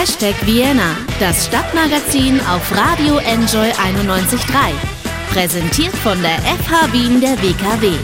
Hashtag Vienna, das Stadtmagazin auf Radio Enjoy 91.3. Präsentiert von der FH Wien der WKW.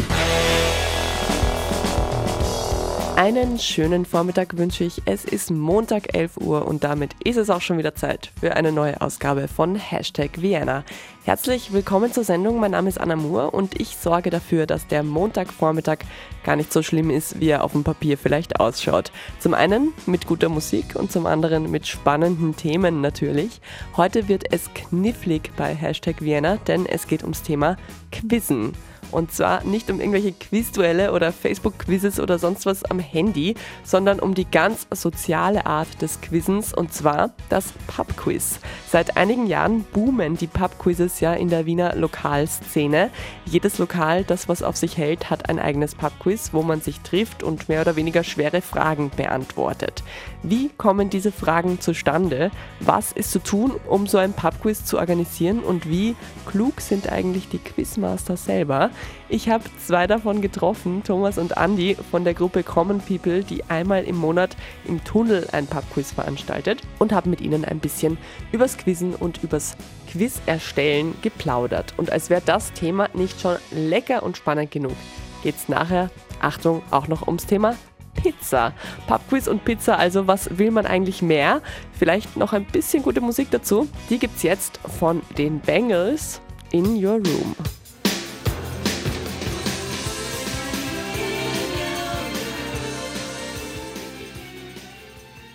Einen schönen Vormittag wünsche ich. Es ist Montag 11 Uhr und damit ist es auch schon wieder Zeit für eine neue Ausgabe von Hashtag Vienna. Herzlich willkommen zur Sendung. Mein Name ist Anna Moore und ich sorge dafür, dass der Montagvormittag gar nicht so schlimm ist, wie er auf dem Papier vielleicht ausschaut. Zum einen mit guter Musik und zum anderen mit spannenden Themen natürlich. Heute wird es knifflig bei Hashtag Vienna, denn es geht ums Thema Quizzen. Und zwar nicht um irgendwelche Quizduelle oder Facebook-Quizzes oder sonst was am Handy, sondern um die ganz soziale Art des Quizzens und zwar das Pub-Quiz. Seit einigen Jahren boomen die Pub-Quizzes ja in der Wiener Lokalszene. Jedes Lokal, das was auf sich hält, hat ein eigenes Pub-Quiz, wo man sich trifft und mehr oder weniger schwere Fragen beantwortet. Wie kommen diese Fragen zustande? Was ist zu tun, um so ein Pub-Quiz zu organisieren und wie klug sind eigentlich die Quizmaster selber? Ich habe zwei davon getroffen, Thomas und Andy von der Gruppe Common People, die einmal im Monat im Tunnel ein Pubquiz veranstaltet und habe mit ihnen ein bisschen übers Quizzen und übers Quiz erstellen geplaudert. Und als wäre das Thema nicht schon lecker und spannend genug, geht es nachher, Achtung, auch noch ums Thema Pizza. Pubquiz und Pizza, also was will man eigentlich mehr? Vielleicht noch ein bisschen gute Musik dazu. Die gibt's jetzt von den Bengals in Your Room.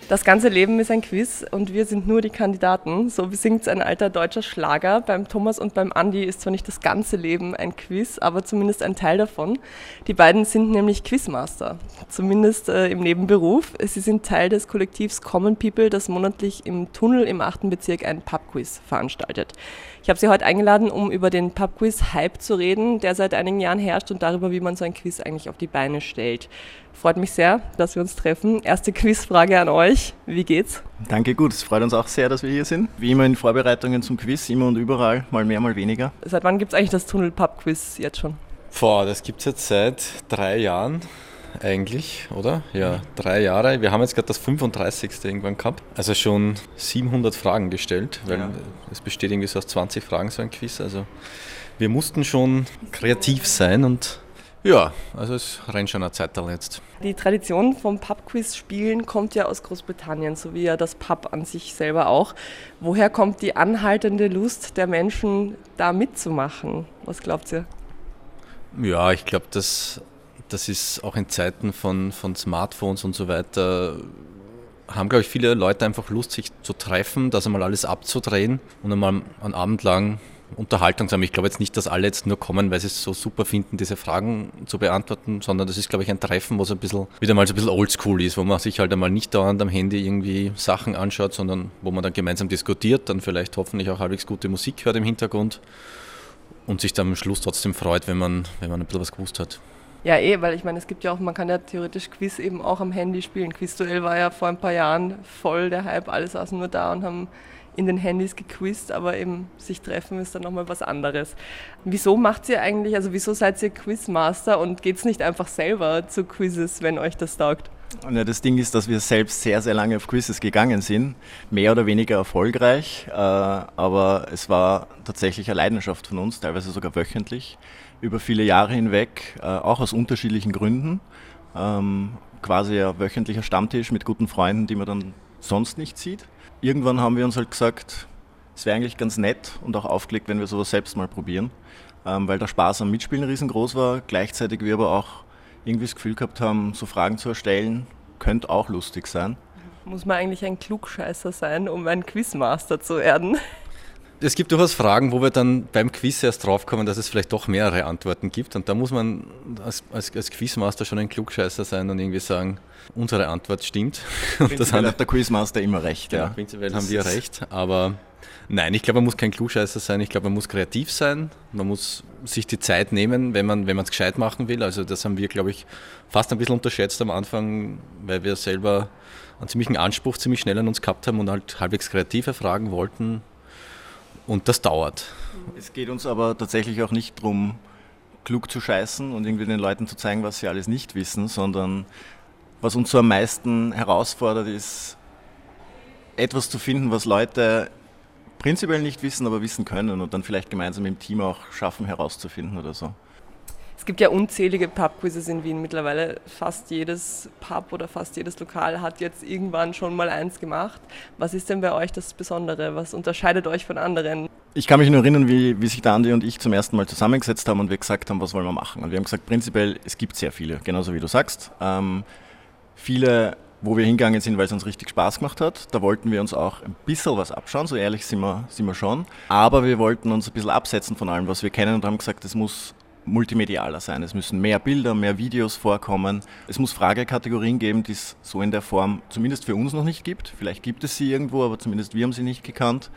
Das ganze Leben ist ein Quiz und wir sind nur die Kandidaten. So singt ein alter deutscher Schlager. Beim Thomas und beim Andi ist zwar nicht das ganze Leben ein Quiz, aber zumindest ein Teil davon. Die beiden sind nämlich Quizmaster, zumindest äh, im Nebenberuf. Sie sind Teil des Kollektivs Common People, das monatlich im Tunnel im 8. Bezirk ein Pubquiz veranstaltet. Ich habe sie heute eingeladen, um über den Pubquiz-Hype zu reden, der seit einigen Jahren herrscht und darüber, wie man so ein Quiz eigentlich auf die Beine stellt. Freut mich sehr, dass wir uns treffen. Erste Quizfrage an euch. Wie geht's? Danke, gut. Es freut uns auch sehr, dass wir hier sind. Wie immer in Vorbereitungen zum Quiz, immer und überall, mal mehr, mal weniger. Seit wann gibt es eigentlich das Tunnel-Pub-Quiz jetzt schon? Boah, das gibt es jetzt seit drei Jahren eigentlich, oder? Ja, drei Jahre. Wir haben jetzt gerade das 35. irgendwann gehabt. Also schon 700 Fragen gestellt, weil ja. es besteht irgendwie so aus 20 Fragen so ein Quiz. Also wir mussten schon kreativ sein und ja, also es rennt schon eine Zeit jetzt. Die Tradition vom Pub-Quiz-Spielen kommt ja aus Großbritannien, so wie ja das Pub an sich selber auch. Woher kommt die anhaltende Lust der Menschen, da mitzumachen? Was glaubt ihr? Ja, ich glaube, das, das ist auch in Zeiten von, von Smartphones und so weiter haben, glaube ich, viele Leute einfach Lust, sich zu treffen, das einmal alles abzudrehen und einmal einen Abend lang Unterhaltung zu haben. Ich glaube jetzt nicht, dass alle jetzt nur kommen, weil sie es so super finden, diese Fragen zu beantworten, sondern das ist, glaube ich, ein Treffen, wo es ein bisschen, wieder mal so ein bisschen oldschool ist, wo man sich halt einmal nicht dauernd am Handy irgendwie Sachen anschaut, sondern wo man dann gemeinsam diskutiert, dann vielleicht hoffentlich auch halbwegs gute Musik hört im Hintergrund und sich dann am Schluss trotzdem freut, wenn man, wenn man ein bisschen was gewusst hat. Ja, eh, weil ich meine, es gibt ja auch, man kann ja theoretisch Quiz eben auch am Handy spielen. Quizduell war ja vor ein paar Jahren voll der Hype, alle saßen nur da und haben in den Handys gequizt, aber eben sich treffen ist dann nochmal was anderes. Wieso macht ihr eigentlich, also wieso seid ihr Quizmaster und geht es nicht einfach selber zu Quizzes, wenn euch das taugt? Ja, das Ding ist, dass wir selbst sehr, sehr lange auf Quizzes gegangen sind, mehr oder weniger erfolgreich, äh, aber es war tatsächlich eine Leidenschaft von uns, teilweise sogar wöchentlich, über viele Jahre hinweg, äh, auch aus unterschiedlichen Gründen. Ähm, quasi ein wöchentlicher Stammtisch mit guten Freunden, die man dann sonst nicht sieht irgendwann haben wir uns halt gesagt, es wäre eigentlich ganz nett und auch aufgelegt, wenn wir sowas selbst mal probieren, ähm, weil der Spaß am Mitspielen riesengroß war, gleichzeitig wir aber auch irgendwie das Gefühl gehabt haben, so Fragen zu erstellen, könnte auch lustig sein. Muss man eigentlich ein Klugscheißer sein, um ein Quizmaster zu werden? Es gibt durchaus Fragen, wo wir dann beim Quiz erst draufkommen, dass es vielleicht doch mehrere Antworten gibt. Und da muss man als, als, als Quizmaster schon ein Klugscheißer sein und irgendwie sagen, unsere Antwort stimmt. Prinzipiell hat der Quizmaster immer recht. Genau, ja. prinzipiell das haben wir recht. Aber nein, ich glaube, man muss kein Klugscheißer sein. Ich glaube, man muss kreativ sein. Man muss sich die Zeit nehmen, wenn man es gescheit machen will. Also das haben wir, glaube ich, fast ein bisschen unterschätzt am Anfang, weil wir selber einen ziemlichen Anspruch ziemlich schnell an uns gehabt haben und halt halbwegs kreative Fragen wollten. Und das dauert. Es geht uns aber tatsächlich auch nicht darum, klug zu scheißen und irgendwie den Leuten zu zeigen, was sie alles nicht wissen, sondern was uns so am meisten herausfordert, ist etwas zu finden, was Leute prinzipiell nicht wissen, aber wissen können und dann vielleicht gemeinsam im Team auch schaffen herauszufinden oder so. Es gibt ja unzählige Pub-Quizzes in Wien mittlerweile. Fast jedes Pub oder fast jedes Lokal hat jetzt irgendwann schon mal eins gemacht. Was ist denn bei euch das Besondere? Was unterscheidet euch von anderen? Ich kann mich nur erinnern, wie, wie sich der Andi und ich zum ersten Mal zusammengesetzt haben und wir gesagt haben, was wollen wir machen. Und wir haben gesagt, prinzipiell, es gibt sehr viele, genauso wie du sagst. Ähm, viele, wo wir hingegangen sind, weil es uns richtig Spaß gemacht hat. Da wollten wir uns auch ein bisschen was abschauen, so ehrlich sind wir, sind wir schon. Aber wir wollten uns ein bisschen absetzen von allem, was wir kennen und haben gesagt, es muss multimedialer sein. Es müssen mehr Bilder, mehr Videos vorkommen. Es muss Fragekategorien geben, die es so in der Form zumindest für uns noch nicht gibt. Vielleicht gibt es sie irgendwo, aber zumindest wir haben sie nicht gekannt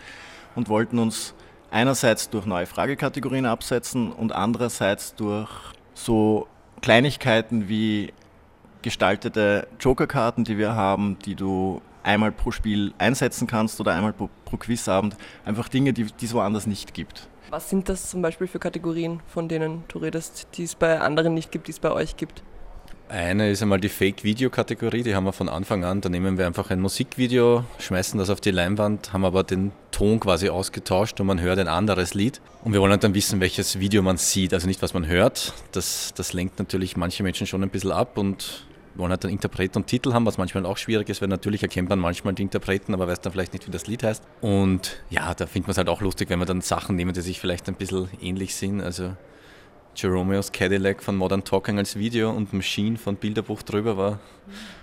und wollten uns einerseits durch neue Fragekategorien absetzen und andererseits durch so Kleinigkeiten wie gestaltete Jokerkarten, die wir haben, die du einmal pro Spiel einsetzen kannst oder einmal pro, pro Quizabend. Einfach Dinge, die, die es woanders nicht gibt. Was sind das zum Beispiel für Kategorien, von denen du redest, die es bei anderen nicht gibt, die es bei euch gibt? Eine ist einmal die Fake-Video-Kategorie, die haben wir von Anfang an. Da nehmen wir einfach ein Musikvideo, schmeißen das auf die Leinwand, haben aber den Ton quasi ausgetauscht und man hört ein anderes Lied. Und wir wollen halt dann wissen, welches Video man sieht, also nicht, was man hört. Das, das lenkt natürlich manche Menschen schon ein bisschen ab und wollen halt dann Interpret und Titel haben, was manchmal auch schwierig ist, weil natürlich erkennt man manchmal die Interpreten, aber weiß dann vielleicht nicht, wie das Lied heißt. Und ja, da findet man es halt auch lustig, wenn wir dann Sachen nehmen, die sich vielleicht ein bisschen ähnlich sind. Also Jeromeos Cadillac von Modern Talking als Video und Machine von Bilderbuch drüber war,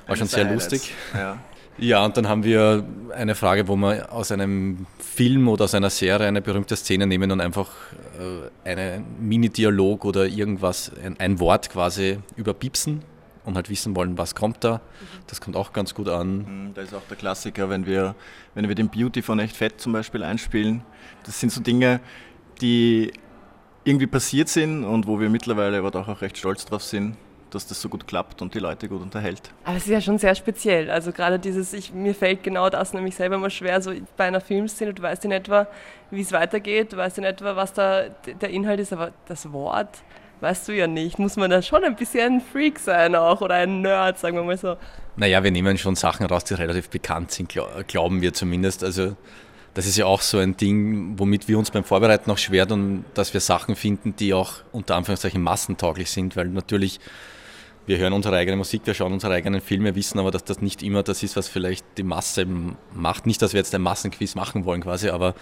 war schon sehr lustig. Ja. Ja, und dann haben wir eine Frage, wo wir aus einem Film oder aus einer Serie eine berühmte Szene nehmen und einfach äh, einen Mini-Dialog oder irgendwas, ein, ein Wort quasi überbipsen und halt wissen wollen, was kommt da. Das kommt auch ganz gut an. Mhm, da ist auch der Klassiker, wenn wir, wenn wir den Beauty von Echt Fett zum Beispiel einspielen. Das sind so Dinge, die irgendwie passiert sind und wo wir mittlerweile aber auch recht stolz drauf sind, dass das so gut klappt und die Leute gut unterhält. Aber es ist ja schon sehr speziell. Also gerade dieses, ich, mir fällt genau das nämlich selber mal schwer, so bei einer Filmszene, du weißt in etwa, wie es weitergeht, du weißt in etwa, was da der Inhalt ist, aber das Wort, weißt du ja nicht. Muss man da schon ein bisschen ein Freak sein auch oder ein Nerd, sagen wir mal so. Naja, wir nehmen schon Sachen raus, die relativ bekannt sind, glauben wir zumindest. Also das ist ja auch so ein Ding, womit wir uns beim Vorbereiten auch schwer tun, dass wir Sachen finden, die auch unter Anführungszeichen massentauglich sind, weil natürlich wir hören unsere eigene Musik, wir schauen unsere eigenen Filme, wissen aber, dass das nicht immer das ist, was vielleicht die Masse macht. Nicht, dass wir jetzt ein Massenquiz machen wollen quasi, aber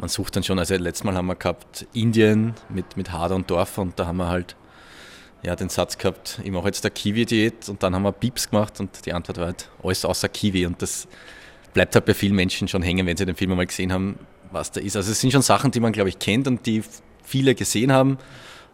man sucht dann schon, also letztes Mal haben wir gehabt Indien mit, mit Hader und Dorf und da haben wir halt ja, den Satz gehabt, ich mache jetzt der Kiwi-Diät und dann haben wir Pieps gemacht und die Antwort war halt alles außer Kiwi und das bleibt halt bei vielen Menschen schon hängen, wenn sie den Film einmal gesehen haben, was da ist. Also es sind schon Sachen, die man glaube ich kennt und die viele gesehen haben,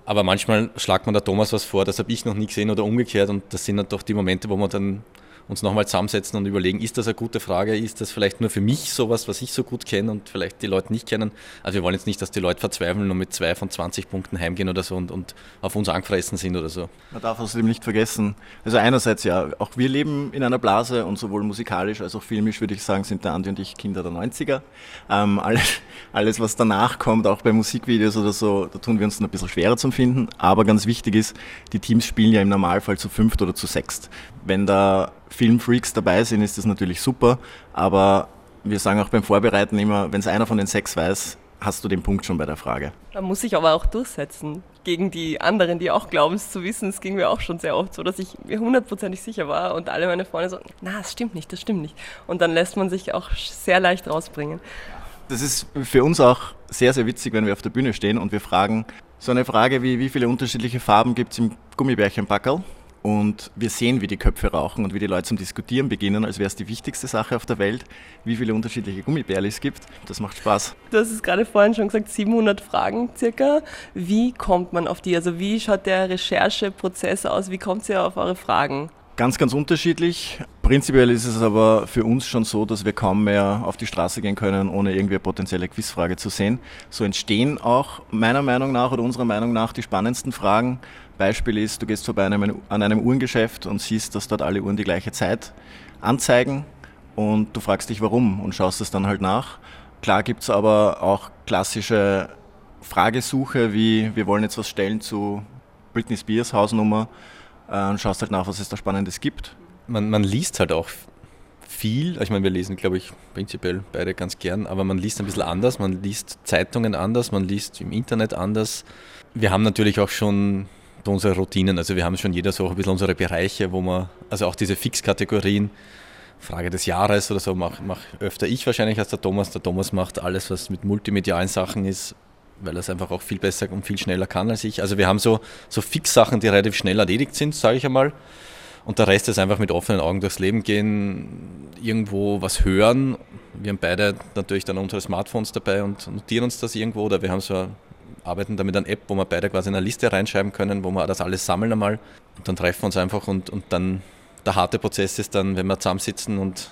aber manchmal schlagt man der Thomas was vor, das habe ich noch nie gesehen oder umgekehrt und das sind dann doch die Momente, wo man dann uns nochmal zusammensetzen und überlegen, ist das eine gute Frage, ist das vielleicht nur für mich sowas, was ich so gut kenne und vielleicht die Leute nicht kennen. Also wir wollen jetzt nicht, dass die Leute verzweifeln und mit zwei von 20 Punkten heimgehen oder so und, und auf uns angefressen sind oder so. Man darf außerdem nicht vergessen, also einerseits ja, auch wir leben in einer Blase und sowohl musikalisch als auch filmisch würde ich sagen, sind der Andi und ich Kinder der 90er. Ähm, alles, alles, was danach kommt, auch bei Musikvideos oder so, da tun wir uns ein bisschen schwerer zum Finden. Aber ganz wichtig ist, die Teams spielen ja im Normalfall zu fünft oder zu sechst. Wenn da Filmfreaks dabei sind, ist das natürlich super. Aber wir sagen auch beim Vorbereiten immer, wenn es einer von den sechs weiß, hast du den Punkt schon bei der Frage. Man muss sich aber auch durchsetzen gegen die anderen, die auch glauben, es zu wissen. Es ging mir auch schon sehr oft so, dass ich mir hundertprozentig sicher war und alle meine Freunde so, na, das stimmt nicht, das stimmt nicht. Und dann lässt man sich auch sehr leicht rausbringen. Das ist für uns auch sehr, sehr witzig, wenn wir auf der Bühne stehen und wir fragen so eine Frage wie, wie viele unterschiedliche Farben gibt es im Gummibärchenpackerl? Und wir sehen, wie die Köpfe rauchen und wie die Leute zum Diskutieren beginnen, als wäre es die wichtigste Sache auf der Welt, wie viele unterschiedliche Gummibärli es gibt. Das macht Spaß. Du hast es gerade vorhin schon gesagt, 700 Fragen circa. Wie kommt man auf die? Also wie schaut der Rechercheprozess aus? Wie kommt ihr auf eure Fragen? Ganz, ganz unterschiedlich. Prinzipiell ist es aber für uns schon so, dass wir kaum mehr auf die Straße gehen können, ohne irgendwie eine potenzielle Quizfrage zu sehen. So entstehen auch meiner Meinung nach oder unserer Meinung nach die spannendsten Fragen. Beispiel ist, du gehst vorbei an einem, an einem Uhrengeschäft und siehst, dass dort alle Uhren die gleiche Zeit anzeigen und du fragst dich warum und schaust es dann halt nach. Klar gibt es aber auch klassische Fragesuche wie wir wollen jetzt was stellen zu Britney Spears Hausnummer äh, und schaust halt nach, was es da Spannendes gibt. Man, man liest halt auch viel. Ich meine, wir lesen, glaube ich, prinzipiell beide ganz gern, aber man liest ein bisschen anders. Man liest Zeitungen anders, man liest im Internet anders. Wir haben natürlich auch schon unsere Routinen, also wir haben schon jeder so ein bisschen unsere Bereiche, wo man, also auch diese Fixkategorien, Frage des Jahres oder so, mache mach öfter ich wahrscheinlich als der Thomas. Der Thomas macht alles, was mit multimedialen Sachen ist, weil er es einfach auch viel besser und viel schneller kann als ich. Also wir haben so, so Fixsachen, die relativ schnell erledigt sind, sage ich einmal. Und der Rest ist einfach mit offenen Augen durchs Leben gehen, irgendwo was hören. Wir haben beide natürlich dann unsere Smartphones dabei und notieren uns das irgendwo. Oder wir haben so arbeiten da mit einer App, wo wir beide quasi in eine Liste reinschreiben können, wo wir das alles sammeln einmal. Und dann treffen wir uns einfach und, und dann der harte Prozess ist dann, wenn wir zusammensitzen und,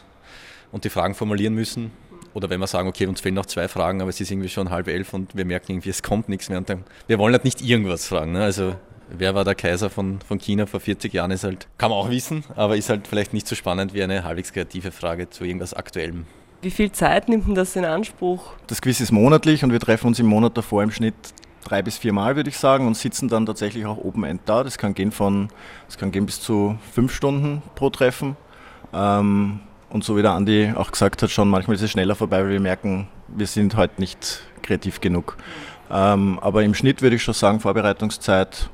und die Fragen formulieren müssen. Oder wenn wir sagen, okay, uns fehlen noch zwei Fragen, aber es ist irgendwie schon halb elf und wir merken irgendwie, es kommt nichts mehr. Und dann, wir wollen halt nicht irgendwas fragen. Ne? Also wer war der Kaiser von, von China vor 40 Jahren, ist halt, kann man auch wissen, aber ist halt vielleicht nicht so spannend wie eine halbwegs kreative Frage zu irgendwas Aktuellem. Wie viel Zeit nimmt denn das in Anspruch? Das Quiz ist monatlich und wir treffen uns im Monat davor im Schnitt drei bis vier Mal, würde ich sagen, und sitzen dann tatsächlich auch Open End da. Das kann gehen von, das kann gehen bis zu fünf Stunden pro Treffen. Ähm, und so wie der Andi auch gesagt hat, schon manchmal ist es schneller vorbei, weil wir merken, wir sind heute nicht kreativ genug. Ähm, aber im Schnitt würde ich schon sagen, Vorbereitungszeit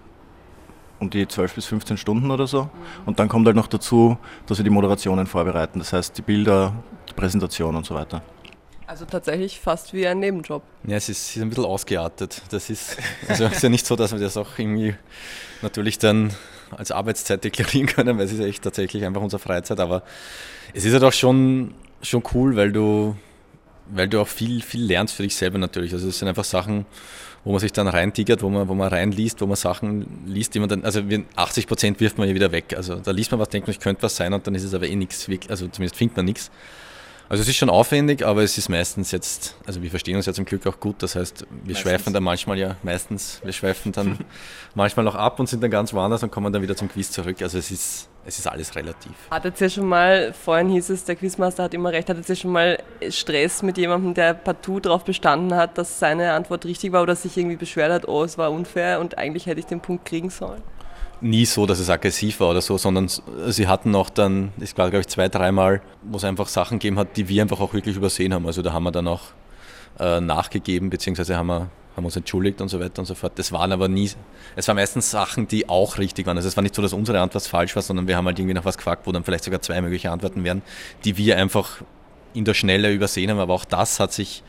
um die 12 bis 15 Stunden oder so. Und dann kommt halt noch dazu, dass wir die Moderationen vorbereiten, das heißt die Bilder, die Präsentation und so weiter. Also tatsächlich fast wie ein Nebenjob. Ja, es ist, ein bisschen ausgeartet. Das ist, also ist ja nicht so, dass wir das auch irgendwie natürlich dann als Arbeitszeit deklarieren können, weil es ist ja echt tatsächlich einfach unsere Freizeit. Aber es ist halt auch schon, schon cool, weil du, weil du auch viel, viel lernst für dich selber natürlich. Also es sind einfach Sachen, wo man sich dann reintigert, wo man, wo man reinliest, wo man Sachen liest, die man dann, also 80 Prozent wirft man ja wieder weg. Also da liest man was, denkt man, ich könnte was sein und dann ist es aber eh nichts, also zumindest findet man nichts. Also es ist schon aufwendig, aber es ist meistens jetzt, also wir verstehen uns ja zum Glück auch gut, das heißt, wir meistens. schweifen dann manchmal ja, meistens, wir schweifen dann manchmal auch ab und sind dann ganz woanders und kommen dann wieder zum Quiz zurück. Also es ist, es ist alles relativ. Hattet ihr schon mal, vorhin hieß es, der Quizmaster hat immer recht, hattet ihr schon mal Stress mit jemandem, der partout darauf bestanden hat, dass seine Antwort richtig war oder sich irgendwie beschwert hat, oh, es war unfair und eigentlich hätte ich den Punkt kriegen sollen? Nie so, dass es aggressiv war oder so, sondern sie hatten auch dann, ich glaube, glaube ich, zwei, dreimal, wo es einfach Sachen gegeben hat, die wir einfach auch wirklich übersehen haben. Also da haben wir dann auch äh, nachgegeben, beziehungsweise haben wir haben uns entschuldigt und so weiter und so fort. Das waren aber nie, es waren meistens Sachen, die auch richtig waren. Also es war nicht so, dass unsere Antwort falsch war, sondern wir haben halt irgendwie noch was gefragt, wo dann vielleicht sogar zwei mögliche Antworten wären, die wir einfach in der Schnelle übersehen haben. Aber auch das hat sich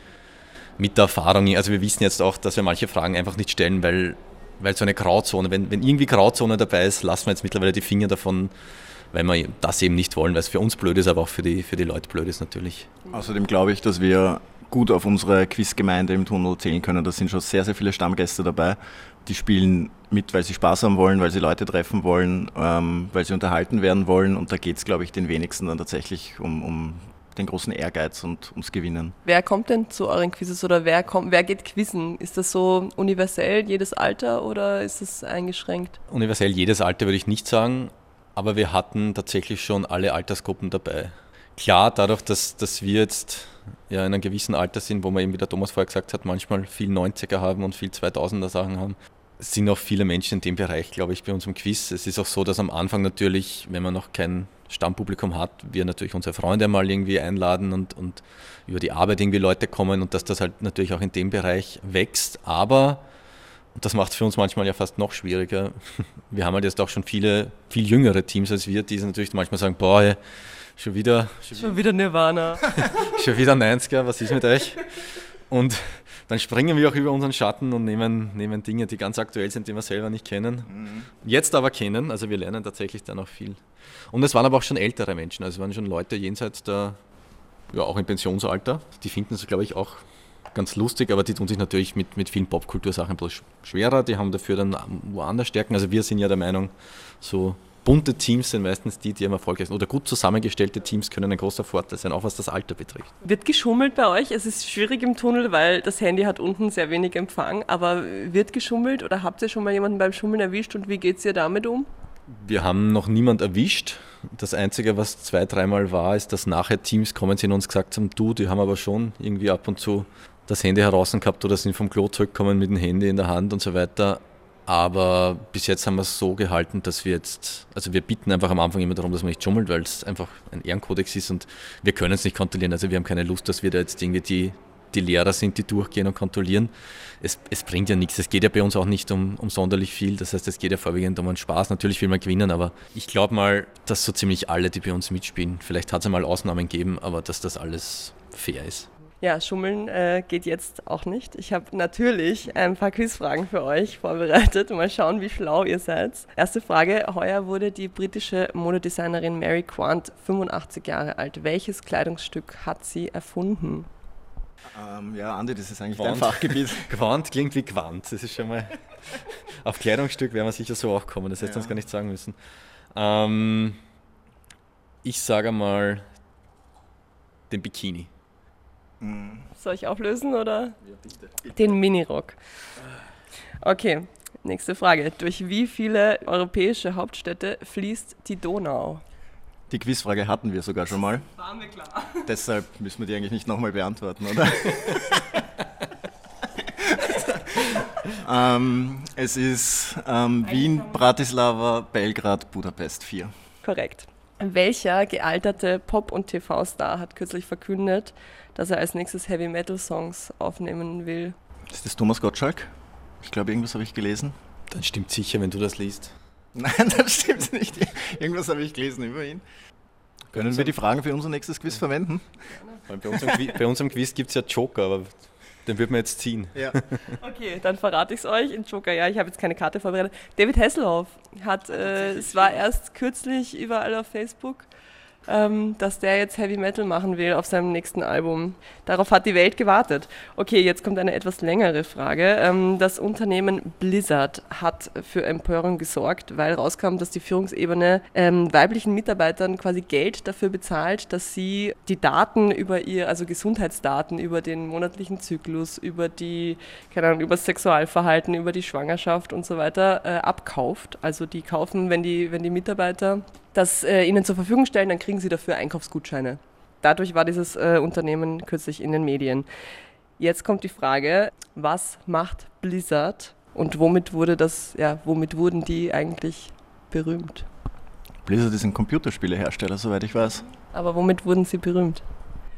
mit der Erfahrung, also wir wissen jetzt auch, dass wir manche Fragen einfach nicht stellen, weil weil so eine Grauzone, wenn, wenn irgendwie Grauzone dabei ist, lassen wir jetzt mittlerweile die Finger davon, weil wir das eben nicht wollen, weil es für uns blöd ist, aber auch für die, für die Leute blöd ist natürlich. Außerdem glaube ich, dass wir gut auf unsere Quizgemeinde im Tunnel zählen können. Da sind schon sehr, sehr viele Stammgäste dabei. Die spielen mit, weil sie Spaß haben wollen, weil sie Leute treffen wollen, ähm, weil sie unterhalten werden wollen. Und da geht es, glaube ich, den wenigsten dann tatsächlich um, um den großen Ehrgeiz und ums Gewinnen. Wer kommt denn zu euren Quizzes oder wer, kommt, wer geht quizzen? Ist das so universell jedes Alter oder ist das eingeschränkt? Universell jedes Alter würde ich nicht sagen, aber wir hatten tatsächlich schon alle Altersgruppen dabei. Klar, dadurch, dass, dass wir jetzt ja in einem gewissen Alter sind, wo wir eben, wie der Thomas vorher gesagt hat, manchmal viel 90er haben und viel 2000er Sachen haben, sind auch viele Menschen in dem Bereich, glaube ich, bei uns im Quiz. Es ist auch so, dass am Anfang natürlich, wenn man noch kein Stammpublikum hat, wir natürlich unsere Freunde mal irgendwie einladen und, und über die Arbeit irgendwie Leute kommen und dass das halt natürlich auch in dem Bereich wächst. Aber, und das macht es für uns manchmal ja fast noch schwieriger, wir haben halt jetzt auch schon viele, viel jüngere Teams als wir, die natürlich manchmal sagen, boah, schon wieder... Schon, schon wieder Nirvana. schon wieder 90er, was ist mit euch? Und dann springen wir auch über unseren Schatten und nehmen, nehmen Dinge, die ganz aktuell sind, die wir selber nicht kennen. Mhm. Jetzt aber kennen, also wir lernen tatsächlich dann auch viel. Und es waren aber auch schon ältere Menschen, also es waren schon Leute jenseits der, ja auch im Pensionsalter. Die finden es, glaube ich, auch ganz lustig, aber die tun sich natürlich mit, mit vielen Popkultursachen bloß schwerer. Die haben dafür dann woanders Stärken. Also wir sind ja der Meinung, so bunte Teams sind meistens die, die am erfolgreichsten oder gut zusammengestellte Teams können ein großer Vorteil sein, auch was das Alter betrifft. Wird geschummelt bei euch? Es ist schwierig im Tunnel, weil das Handy hat unten sehr wenig Empfang, aber wird geschummelt oder habt ihr schon mal jemanden beim Schummeln erwischt und wie geht es ihr damit um? Wir haben noch niemand erwischt. Das Einzige, was zwei, dreimal war, ist, dass nachher Teams kommen sind und uns gesagt haben, du, die haben aber schon irgendwie ab und zu das Handy heraus gehabt oder sind vom Klo zurückgekommen mit dem Handy in der Hand und so weiter. Aber bis jetzt haben wir es so gehalten, dass wir jetzt, also wir bitten einfach am Anfang immer darum, dass man nicht schummelt, weil es einfach ein Ehrenkodex ist und wir können es nicht kontrollieren. Also wir haben keine Lust, dass wir da jetzt irgendwie die, die Lehrer sind, die durchgehen und kontrollieren. Es, es bringt ja nichts. Es geht ja bei uns auch nicht um, um sonderlich viel. Das heißt, es geht ja vorwiegend um einen Spaß. Natürlich will man gewinnen, aber ich glaube mal, dass so ziemlich alle, die bei uns mitspielen, vielleicht hat es einmal Ausnahmen gegeben, aber dass das alles fair ist. Ja, Schummeln äh, geht jetzt auch nicht. Ich habe natürlich ein paar Quizfragen für euch vorbereitet. Mal schauen, wie schlau ihr seid. Erste Frage. Heuer wurde die britische Modedesignerin Mary Quant 85 Jahre alt. Welches Kleidungsstück hat sie erfunden? Ähm, ja, Andi, das ist eigentlich Quant. dein Fachgebiet. Quant klingt wie Quant. Das ist schon mal. Auf Kleidungsstück werden wir sicher so auch kommen. Das hätte ja. uns gar nicht sagen müssen. Ähm, ich sage mal den Bikini. Soll ich auflösen oder? Ja, bitte, bitte. Den Minirock. Okay, nächste Frage. Durch wie viele europäische Hauptstädte fließt die Donau? Die Quizfrage hatten wir sogar schon mal. War mir klar. Deshalb müssen wir die eigentlich nicht nochmal beantworten, oder? ähm, es ist ähm, Wien, Bratislava, Belgrad, Budapest 4. Korrekt. Welcher gealterte Pop- und TV-Star hat kürzlich verkündet, dass er als nächstes Heavy Metal Songs aufnehmen will? Ist das Thomas Gottschalk? Ich glaube, irgendwas habe ich gelesen. Dann stimmt sicher, wenn du das liest. Nein, das stimmt nicht. Irgendwas habe ich gelesen über ihn. Können wir die Fragen für unser nächstes Quiz verwenden? Bei unserem, Quiz, bei unserem Quiz gibt es ja Joker, aber den wird man jetzt ziehen. Ja. Okay, dann verrate ich es euch. In Joker, ja, ich habe jetzt keine Karte vorbereitet. David Hasselhoff hat, äh, es war erst kürzlich überall auf Facebook ähm, dass der jetzt Heavy Metal machen will auf seinem nächsten Album. Darauf hat die Welt gewartet. Okay, jetzt kommt eine etwas längere Frage. Ähm, das Unternehmen Blizzard hat für Empörung gesorgt, weil rauskam, dass die Führungsebene ähm, weiblichen Mitarbeitern quasi Geld dafür bezahlt, dass sie die Daten über ihr, also Gesundheitsdaten über den monatlichen Zyklus, über die, keine Ahnung, über das Sexualverhalten, über die Schwangerschaft und so weiter äh, abkauft. Also die kaufen, wenn die, wenn die Mitarbeiter das äh, ihnen zur Verfügung stellen, dann kriegen sie dafür Einkaufsgutscheine. Dadurch war dieses äh, Unternehmen kürzlich in den Medien. Jetzt kommt die Frage, was macht Blizzard und womit wurde das, ja, womit wurden die eigentlich berühmt? Blizzard ist ein Computerspielehersteller, soweit ich weiß. Aber womit wurden sie berühmt?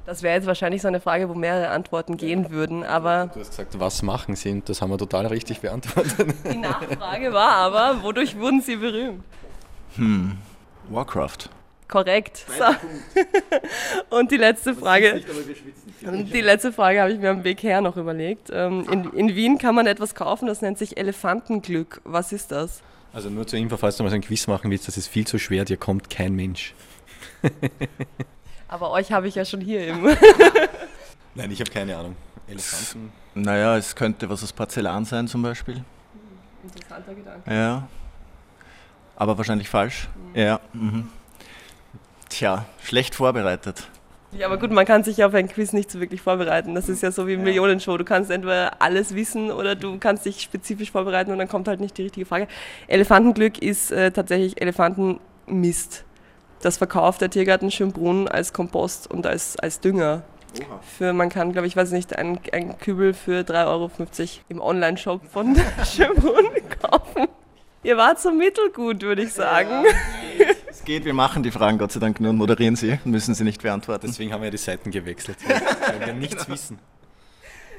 Das wäre jetzt wahrscheinlich so eine Frage, wo mehrere Antworten gehen würden, aber. Du hast gesagt, was machen sie? Und das haben wir total richtig beantwortet. Die Nachfrage war aber, wodurch wurden sie berühmt? Hm, Warcraft. Korrekt. So. Und die letzte Frage. die letzte Frage habe ich mir am Weg her noch überlegt. Ähm, in, in Wien kann man etwas kaufen, das nennt sich Elefantenglück. Was ist das? Also nur zur Info, falls du mal so ein Quiz machen willst, das ist viel zu schwer, dir kommt kein Mensch. Aber euch habe ich ja schon hier im. Nein, ich habe keine Ahnung. Elefanten. Naja, es könnte was aus Porzellan sein zum Beispiel. Interessanter Gedanke. Ja aber wahrscheinlich falsch. Mhm. Ja. Mhm. Tja, schlecht vorbereitet. Ja, aber gut, man kann sich auf ein Quiz nicht so wirklich vorbereiten. Das ist ja so wie eine ja. Millionenshow. Du kannst entweder alles wissen oder du kannst dich spezifisch vorbereiten und dann kommt halt nicht die richtige Frage. Elefantenglück ist äh, tatsächlich Elefantenmist. Das verkauft der Tiergarten Schönbrunn als Kompost und als, als Dünger. Oha. Für, man kann, glaube ich, weiß nicht, einen, einen Kübel für 3,50 Euro im Online-Shop von Schönbrunn kaufen. Ihr wart so mittelgut, würde ich sagen. Ja, es geht, wir machen die Fragen Gott sei Dank nur und moderieren sie, müssen sie nicht beantworten. Deswegen haben wir die Seiten gewechselt, weil wir nichts genau. wissen.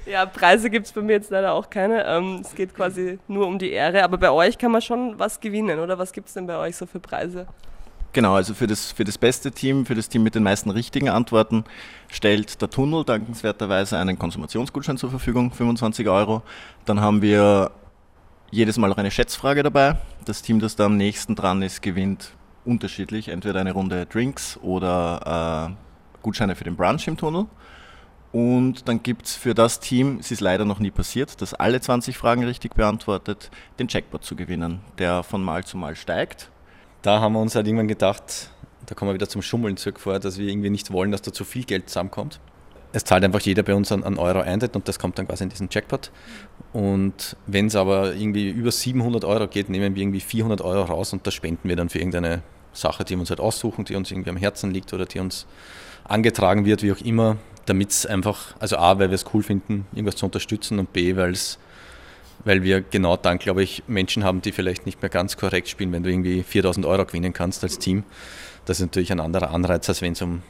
Ja, Preise gibt es bei mir jetzt leider auch keine. Ähm, es geht quasi nur um die Ehre, aber bei euch kann man schon was gewinnen, oder? Was gibt es denn bei euch so für Preise? Genau, also für das, für das beste Team, für das Team mit den meisten richtigen Antworten, stellt der Tunnel dankenswerterweise einen Konsumationsgutschein zur Verfügung, 25 Euro. Dann haben wir jedes Mal auch eine Schätzfrage dabei. Das Team, das da am nächsten dran ist, gewinnt unterschiedlich. Entweder eine Runde Drinks oder äh, Gutscheine für den Brunch im Tunnel. Und dann gibt es für das Team, es ist leider noch nie passiert, dass alle 20 Fragen richtig beantwortet, den Jackpot zu gewinnen, der von Mal zu Mal steigt. Da haben wir uns halt irgendwann gedacht, da kommen wir wieder zum Schummeln zurück vor, dass wir irgendwie nicht wollen, dass da zu viel Geld zusammenkommt es zahlt einfach jeder bei uns einen, Euro Eintritt und das kommt dann quasi in diesen Jackpot. Und wenn es aber irgendwie über 700 Euro geht, nehmen wir irgendwie 400 Euro raus und das spenden wir dann für irgendeine Sache, die wir uns halt aussuchen, die uns irgendwie am Herzen liegt oder die uns angetragen wird, wie auch immer, damit es einfach, also A, weil wir es cool finden, irgendwas zu unterstützen und B, weil weil wir genau dann, glaube ich, Menschen haben, die vielleicht nicht mehr ganz korrekt spielen, wenn du irgendwie 4000 Euro gewinnen kannst als Team. Das ist natürlich ein anderer Anreiz, als wenn es um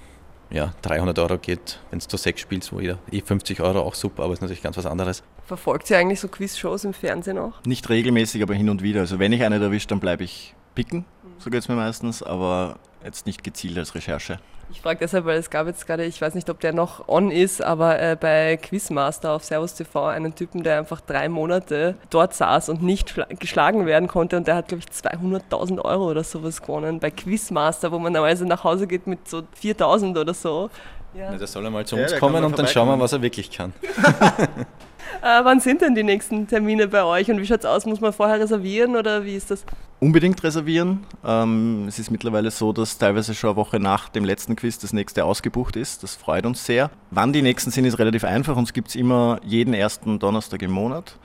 ja, 300 Euro geht, wenn es zu sechs spielst, wo jeder eh 50 Euro auch super, aber ist natürlich ganz was anderes. Verfolgt ihr eigentlich so Quiz-Shows im Fernsehen auch? Nicht regelmäßig, aber hin und wieder. Also wenn ich eine erwische, dann bleibe ich picken, so geht es mir meistens, aber jetzt nicht gezielt als Recherche. Ich frage deshalb, weil es gab jetzt gerade, ich weiß nicht, ob der noch on ist, aber äh, bei Quizmaster auf Servus TV einen Typen, der einfach drei Monate dort saß und nicht geschlagen werden konnte und der hat, glaube ich, 200.000 Euro oder sowas gewonnen bei Quizmaster, wo man normalerweise nach Hause geht mit so 4.000 oder so. Ja. Na, der soll einmal zu uns ja, kommen und dann schauen wir, was er wirklich kann. äh, wann sind denn die nächsten Termine bei euch und wie schaut es aus? Muss man vorher reservieren oder wie ist das? Unbedingt reservieren. Ähm, es ist mittlerweile so, dass teilweise schon eine Woche nach dem letzten Quiz das nächste ausgebucht ist. Das freut uns sehr. Wann die nächsten sind, ist relativ einfach. Uns gibt es immer jeden ersten Donnerstag im Monat.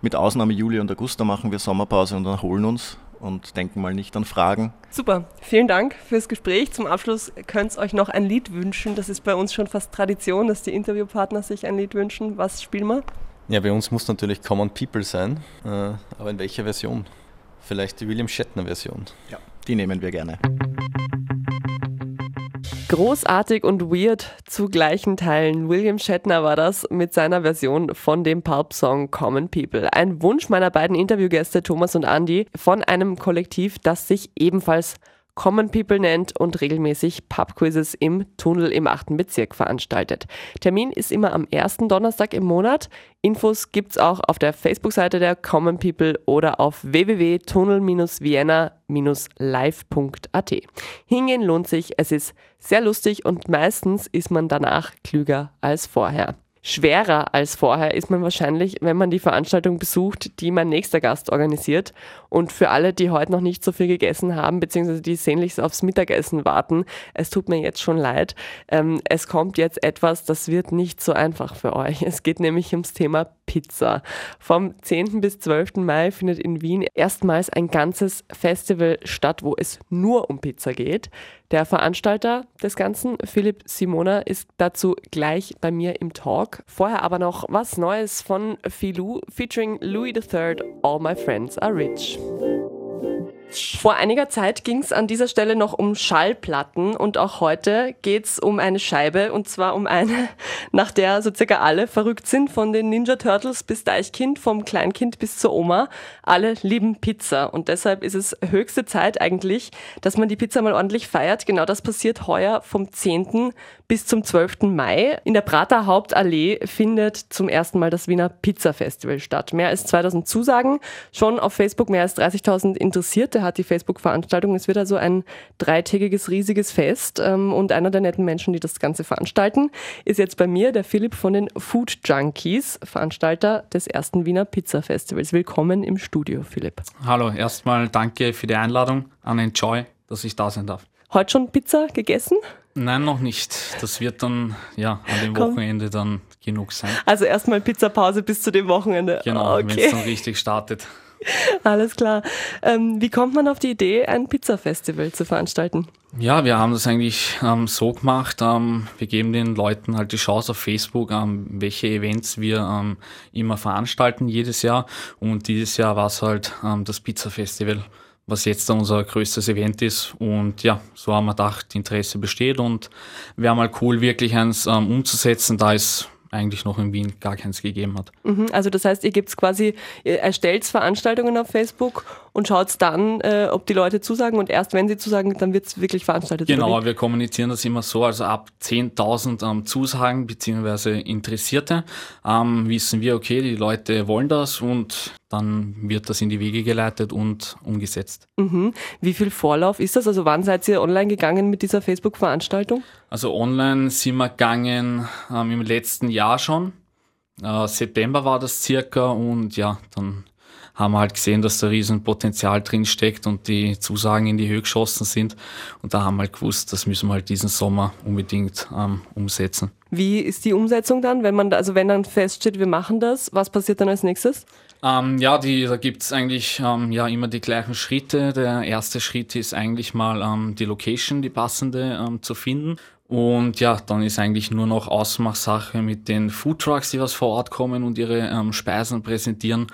Mit Ausnahme Juli und August, da machen wir Sommerpause und erholen uns und denken mal nicht an Fragen. Super, vielen Dank fürs Gespräch. Zum Abschluss könnt ihr euch noch ein Lied wünschen. Das ist bei uns schon fast Tradition, dass die Interviewpartner sich ein Lied wünschen. Was spielen wir? Ja, bei uns muss natürlich Common People sein, äh, aber in welcher Version? Vielleicht die William Shatner Version. Ja, die nehmen wir gerne. Großartig und weird zu gleichen Teilen. William Shatner war das mit seiner Version von dem Pulp-Song Common People. Ein Wunsch meiner beiden Interviewgäste Thomas und Andy von einem Kollektiv, das sich ebenfalls Common People nennt und regelmäßig Pubquizzes im Tunnel im 8. Bezirk veranstaltet. Termin ist immer am ersten Donnerstag im Monat. Infos gibt's auch auf der Facebook-Seite der Common People oder auf www.tunnel-vienna-live.at. Hingehen lohnt sich, es ist sehr lustig und meistens ist man danach klüger als vorher schwerer als vorher ist man wahrscheinlich, wenn man die Veranstaltung besucht, die mein nächster Gast organisiert. Und für alle, die heute noch nicht so viel gegessen haben, beziehungsweise die sehnlichst aufs Mittagessen warten, es tut mir jetzt schon leid. Ähm, es kommt jetzt etwas, das wird nicht so einfach für euch. Es geht nämlich ums Thema Pizza. Vom 10. bis 12. Mai findet in Wien erstmals ein ganzes Festival statt, wo es nur um Pizza geht. Der Veranstalter des Ganzen, Philipp Simona, ist dazu gleich bei mir im Talk. Vorher aber noch was Neues von Filou featuring Louis III, All My Friends Are Rich. Vor einiger Zeit ging es an dieser Stelle noch um Schallplatten und auch heute geht es um eine Scheibe und zwar um eine, nach der so circa alle verrückt sind, von den Ninja Turtles bis Deichkind, vom Kleinkind bis zur Oma. Alle lieben Pizza und deshalb ist es höchste Zeit eigentlich, dass man die Pizza mal ordentlich feiert. Genau das passiert heuer vom 10. bis zum 12. Mai. In der Prater Hauptallee findet zum ersten Mal das Wiener Pizza Festival statt. Mehr als 2000 Zusagen, schon auf Facebook mehr als 30.000 Interessierte hat die Facebook-Veranstaltung. Es wird also ein dreitägiges, riesiges Fest. Ähm, und einer der netten Menschen, die das Ganze veranstalten, ist jetzt bei mir der Philipp von den Food Junkies, Veranstalter des ersten Wiener Pizza Festivals. Willkommen im Studio, Philipp. Hallo, erstmal danke für die Einladung an Enjoy, dass ich da sein darf. Heute schon Pizza gegessen? Nein, noch nicht. Das wird dann ja an dem Wochenende dann genug sein. Also erstmal Pizzapause bis zu dem Wochenende. Genau, okay. wenn es dann richtig startet. Alles klar. Ähm, wie kommt man auf die Idee, ein Pizza-Festival zu veranstalten? Ja, wir haben das eigentlich ähm, so gemacht. Ähm, wir geben den Leuten halt die Chance auf Facebook, ähm, welche Events wir ähm, immer veranstalten jedes Jahr. Und dieses Jahr war es halt ähm, das Pizza-Festival, was jetzt unser größtes Event ist. Und ja, so haben wir gedacht, Interesse besteht und wäre mal cool, wirklich eins umzusetzen, da es eigentlich noch in Wien gar keins gegeben hat. Mhm, also das heißt, ihr gebt quasi, ihr erstellt Veranstaltungen auf Facebook und schaut dann, äh, ob die Leute zusagen und erst wenn sie zusagen, dann wird es wirklich veranstaltet. Genau, wir kommunizieren das immer so, also ab 10.000 ähm, Zusagen bzw. Interessierte ähm, wissen wir, okay, die Leute wollen das und dann wird das in die Wege geleitet und umgesetzt. Mhm. Wie viel Vorlauf ist das? Also wann seid ihr online gegangen mit dieser Facebook-Veranstaltung? Also online sind wir gegangen ähm, im letzten Jahr schon. Äh, September war das circa und ja, dann haben wir halt gesehen, dass da riesen Potenzial drin steckt und die Zusagen in die Höhe geschossen sind. Und da haben wir halt gewusst, das müssen wir halt diesen Sommer unbedingt ähm, umsetzen. Wie ist die Umsetzung dann, wenn man, also wenn dann feststeht, wir machen das, was passiert dann als nächstes? Ähm, ja, die, da gibt's eigentlich ähm, ja immer die gleichen Schritte. Der erste Schritt ist eigentlich mal ähm, die Location, die passende ähm, zu finden. Und ja, dann ist eigentlich nur noch Ausmachsache mit den Foodtrucks, die was vor Ort kommen und ihre ähm, Speisen präsentieren.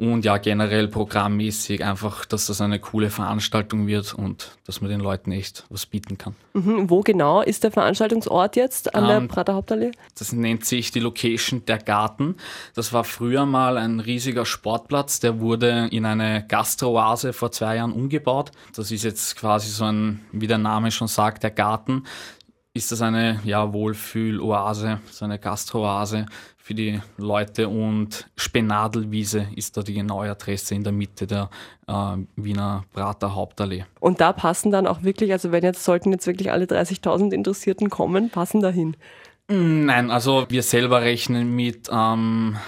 Und ja, generell programmmäßig einfach, dass das eine coole Veranstaltung wird und dass man den Leuten echt was bieten kann. Mhm. Wo genau ist der Veranstaltungsort jetzt an der Ähm, Prater Hauptallee? Das nennt sich die Location der Garten. Das war früher mal ein riesiger Sportplatz, der wurde in eine Gastrooase vor zwei Jahren umgebaut. Das ist jetzt quasi so ein, wie der Name schon sagt, der Garten. Ist das eine ja, Wohlfühloase, so eine Gastrooase für die Leute und Spenadelwiese ist da die genaue Adresse in der Mitte der äh, Wiener Prater Hauptallee. Und da passen dann auch wirklich, also wenn jetzt sollten jetzt wirklich alle 30.000 Interessierten kommen, passen dahin. Nein, also wir selber rechnen mit ähm,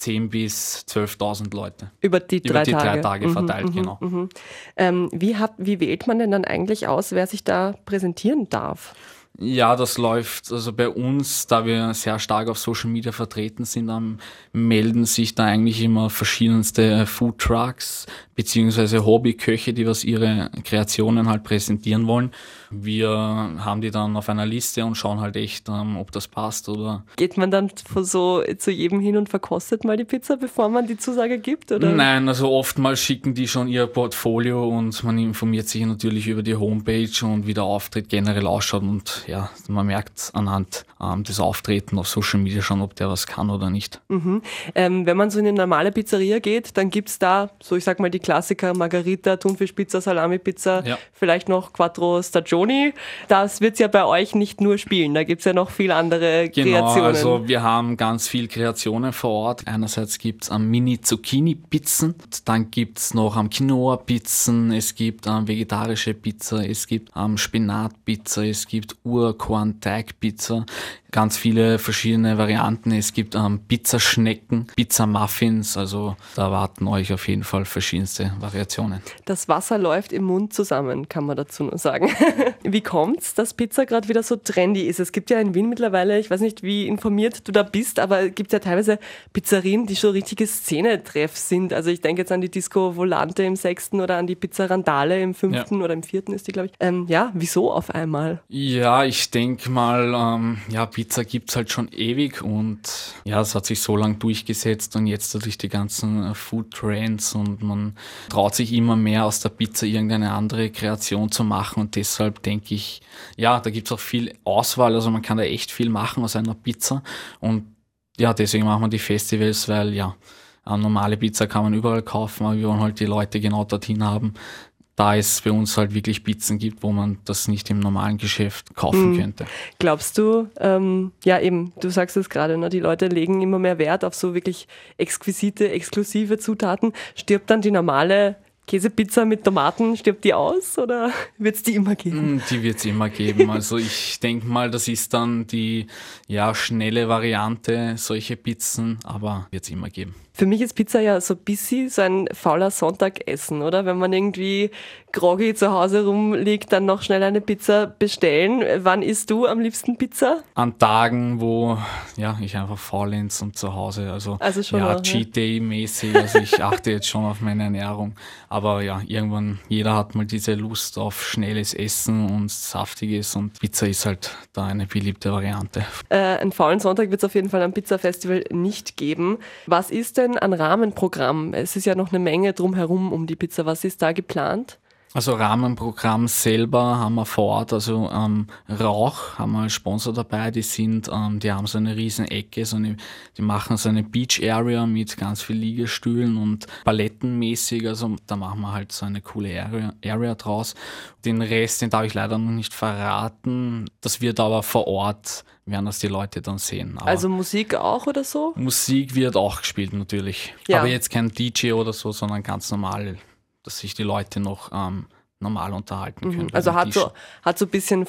10.000 bis 12.000 Leute. Über die Über drei die Tage. drei Tage Mhm, verteilt, mhm, genau. mhm. Ähm, wie, hat, wie wählt man denn dann eigentlich aus, wer sich da präsentieren darf? Ja, das läuft also bei uns, da wir sehr stark auf Social Media vertreten sind, ähm, melden sich da eigentlich immer verschiedenste Food Trucks beziehungsweise Hobbyköche, die was ihre Kreationen halt präsentieren wollen. Wir haben die dann auf einer Liste und schauen halt echt, ähm, ob das passt oder Geht man dann von so zu jedem hin und verkostet mal die Pizza, bevor man die Zusage gibt? Oder? Nein, also oftmals schicken die schon ihr Portfolio und man informiert sich natürlich über die Homepage und wie der Auftritt generell ausschaut und ja, man merkt anhand ähm, des Auftreten auf Social Media schon, ob der was kann oder nicht. Ähm, wenn man so in eine normale Pizzeria geht, dann gibt's da, so ich sag mal, die Klassiker Margarita, Thunfischpizza, Salami-Pizza, Ja. vielleicht noch Quattro Stagioni. Das wird's ja bei euch nicht nur spielen, da gibt's ja noch viel andere Genau, Kreationen. also wir haben ganz viel Kreationen vor Ort. Einerseits gibt's am Mini-Zucchini-Pizzen, dann gibt's noch am Quinoa-Pizzen, es gibt ähm, vegetarische Pizza, es gibt ähm, Spinat-Pizza, es gibt Urkorn-Teig-Pizza, ganz viele verschiedene Varianten. Es gibt ähm, Pizzaschnecken, Pizza-Muffins, also da erwarten euch auf jeden Fall verschiedenste Variationen. Das Wasser läuft im Mund zusammen, kann man dazu nur sagen. wie kommt's, dass Pizza gerade wieder so trendy ist? Es gibt ja in Wien mittlerweile, ich weiß nicht, wie informiert du da bist, aber es gibt ja teilweise Pizzerien, die schon richtige Szenetreff sind. Also ich denke jetzt an die Disco Volante im sechsten oder an die Pizza Randale im fünften oder im vierten ist die, glaube ich. Ähm, ja, wieso auf einmal? Ja, ich denke mal, ähm, ja, Pizza gibt's halt schon ewig und ja, es hat sich so lang durchgesetzt und jetzt durch die ganzen äh, Food Trends und man traut sich immer mehr aus der Pizza irgendeine andere Kreation zu machen und deshalb denke ich, ja, da gibt's auch viel Auswahl, also man kann da echt viel machen aus einer Pizza und ja, deswegen machen wir die Festivals, weil ja, äh, normale Pizza kann man überall kaufen, aber wir wollen halt die Leute genau dorthin haben, da es bei uns halt wirklich Pizzen gibt, wo man das nicht im normalen Geschäft kaufen könnte. Glaubst du, ähm, ja eben, du sagst es gerade, ne, die Leute legen immer mehr Wert auf so wirklich exquisite, exklusive Zutaten. Stirbt dann die normale Käsepizza mit Tomaten, stirbt die aus oder wird es die immer geben? Mm, Die wird es immer geben. Also ich denke mal, das ist dann die ja, schnelle Variante, solche Pizzen, aber wird es immer geben. Für mich ist Pizza ja so ein bisschen so ein fauler Sonntagessen, oder? Wenn man irgendwie groggy zu Hause rumliegt, dann noch schnell eine Pizza bestellen. Wann isst du am liebsten Pizza? An Tagen, wo ja, ich einfach faulenz und zu Hause, also, Also schon ja, auch, ja. Cheat Day mäßig, also ich achte jetzt schon auf meine Ernährung. Aber ja, irgendwann, jeder hat mal diese Lust auf schnelles Essen und saftiges und Pizza ist halt da eine beliebte Variante. Äh, einen faulen Sonntag wird es auf jeden Fall am Pizza-Festival nicht geben. Was ist denn ein Rahmenprogramm? Es ist ja noch eine Menge drumherum um die Pizza. Was ist da geplant? Also Rahmenprogramm selber haben wir vor Ort, also ähm, Rauch haben wir als Sponsor dabei, die sind, ähm, die haben so eine riesen Ecke, so eine, die machen so eine Beach Area mit ganz viel Liegestühlen und palettenmäßig, also da machen wir halt so eine coole Area, Area draus. Den Rest, den darf ich leider noch nicht verraten, das wird aber vor Ort, werden das die Leute dann sehen. Aber Also Musik auch oder so? Musik wird auch gespielt natürlich, Ja. aber jetzt kein DJ oder so, sondern ganz normal, dass sich die Leute noch ähm, normal unterhalten können. Also beim hat so, hat so ein bisschen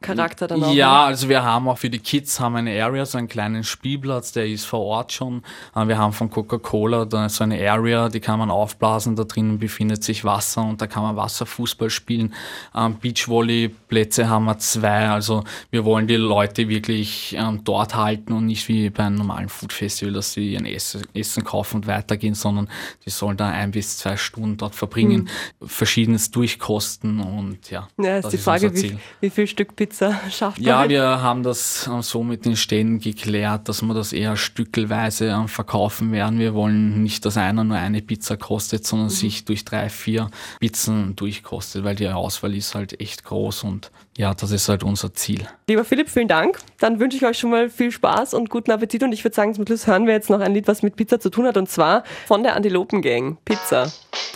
Volksfest-Charakter dann auch. Ja, also wir haben auch für die Kids haben eine Area, so einen kleinen Spielplatz, der ist vor Ort schon. Äh, Wir haben von Coca-Cola so eine Area, die kann man aufblasen, da drinnen befindet sich Wasser und da kann man Wasserfußball spielen. Ähm, Beachvolleyplätze haben wir zwei, also wir wollen die Leute wirklich ähm, dort halten und nicht wie bei einem normalen Foodfestival, dass sie ihren Essen, kaufen und weitergehen, sondern die sollen da ein bis zwei Stunden dort verbringen, verschiedenes durchkosten und ja. Ja, ist die Frage, unser wie, wie viel Stück Pizza Pizza schafft? Ja, wir haben das so mit den Ständen geklärt, dass wir das eher stückelweise verkaufen werden. Wir wollen nicht, dass einer nur eine Pizza kostet, sondern Mhm. sich durch drei, vier Pizzen durchkostet, weil die Auswahl ist halt echt groß und ja, das ist halt unser Ziel. Lieber Philipp, vielen Dank. Dann wünsche ich euch schon mal viel Spaß und guten Appetit. Und ich würde sagen, zum Schluss hören wir jetzt noch ein Lied, was mit Pizza zu tun hat. Und zwar von der Antilopen Gang. Pizza.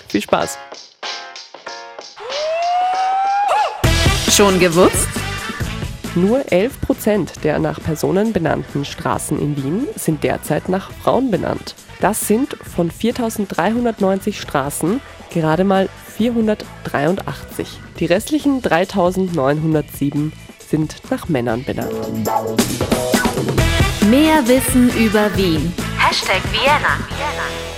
Viel Spaß. Schon gewusst? Nur 11 Prozent der nach Personen benannten Straßen in Wien sind derzeit nach Frauen benannt. Das sind von 4390 Straßen gerade mal 483. Die restlichen 3907 sind nach Männern benannt. Mehr Wissen über Wien. Hashtag Vienna.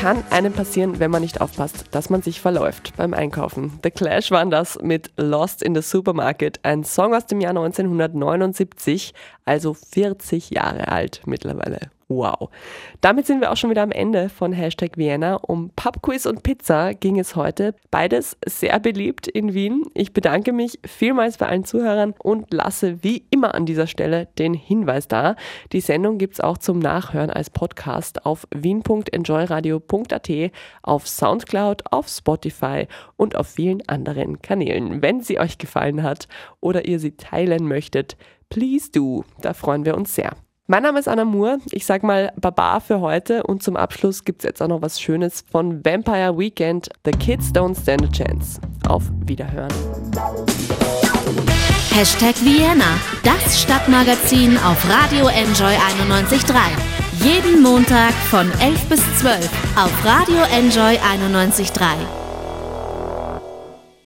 Kann einem passieren, wenn man nicht aufpasst, dass man sich verläuft beim Einkaufen. The Clash waren das mit Lost in the Supermarket, ein Song aus dem Jahr 1979, also 40 Jahre alt mittlerweile. Wow. Damit sind wir auch schon wieder am Ende von Hashtag Vienna. Um Pubquiz und Pizza ging es heute. Beides sehr beliebt in Wien. Ich bedanke mich vielmals bei allen Zuhörern und lasse wie immer an dieser Stelle den Hinweis da. Die Sendung gibt es auch zum Nachhören als Podcast auf wien.enjoyradio.at, auf Soundcloud, auf Spotify und auf vielen anderen Kanälen. Wenn sie euch gefallen hat oder ihr sie teilen möchtet, please do. Da freuen wir uns sehr. Mein Name ist Anna Moore. Ich sag mal Baba für heute und zum Abschluss gibt's jetzt auch noch was Schönes von Vampire Weekend. The Kids Don't Stand a Chance. Auf Wiederhören. Hashtag Vienna, das Stadtmagazin auf Radio Enjoy 91.3. Jeden Montag von 11 bis 12 auf Radio Enjoy 91.3.